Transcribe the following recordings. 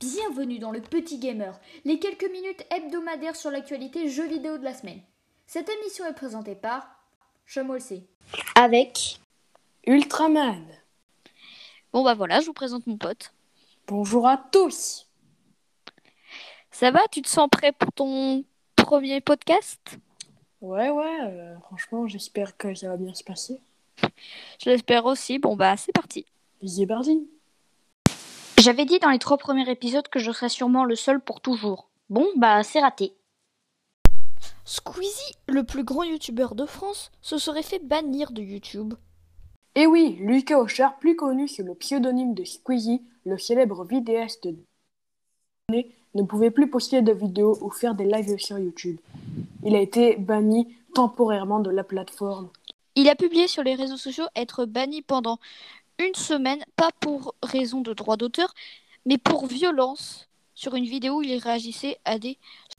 Bienvenue dans le Petit Gamer, les quelques minutes hebdomadaires sur l'actualité jeux vidéo de la semaine. Cette émission est présentée par Chamolc. Avec Ultraman. Bon bah voilà, je vous présente mon pote. Bonjour à tous. Ça va Tu te sens prêt pour ton premier podcast? Ouais, ouais, euh, franchement, j'espère que ça va bien se passer. Je l'espère aussi. Bon bah c'est parti. Bisous, Bardi. J'avais dit dans les trois premiers épisodes que je serais sûrement le seul pour toujours. Bon bah c'est raté. Squeezie, le plus grand youtubeur de France, se serait fait bannir de YouTube. Et oui, Lucas Auchard, plus connu sous le pseudonyme de Squeezie, le célèbre vidéaste de ne pouvait plus poster de vidéos ou faire des lives sur YouTube. Il a été banni temporairement de la plateforme. Il a publié sur les réseaux sociaux être banni pendant une semaine, pas pour raison de droit d'auteur, mais pour violence. Sur une vidéo, il réagissait à des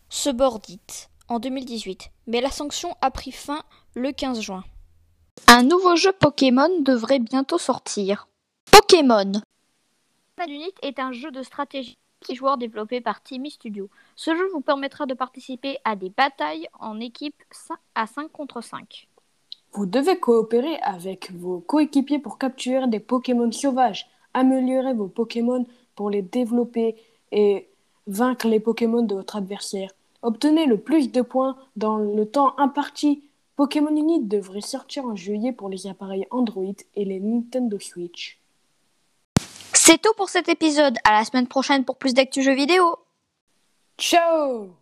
subordinates en 2018. Mais la sanction a pris fin le 15 juin. Un nouveau jeu Pokémon devrait bientôt sortir. Pokémon Unit est un jeu de stratégie joueur développé par Timmy Studio. Ce jeu vous permettra de participer à des batailles en équipe à 5 contre 5. Vous devez coopérer avec vos coéquipiers pour capturer des Pokémon sauvages, améliorer vos Pokémon pour les développer et vaincre les Pokémon de votre adversaire. Obtenez le plus de points dans le temps imparti. Pokémon Unit devrait sortir en juillet pour les appareils Android et les Nintendo Switch. C'est tout pour cet épisode. À la semaine prochaine pour plus d'actu jeux vidéo. Ciao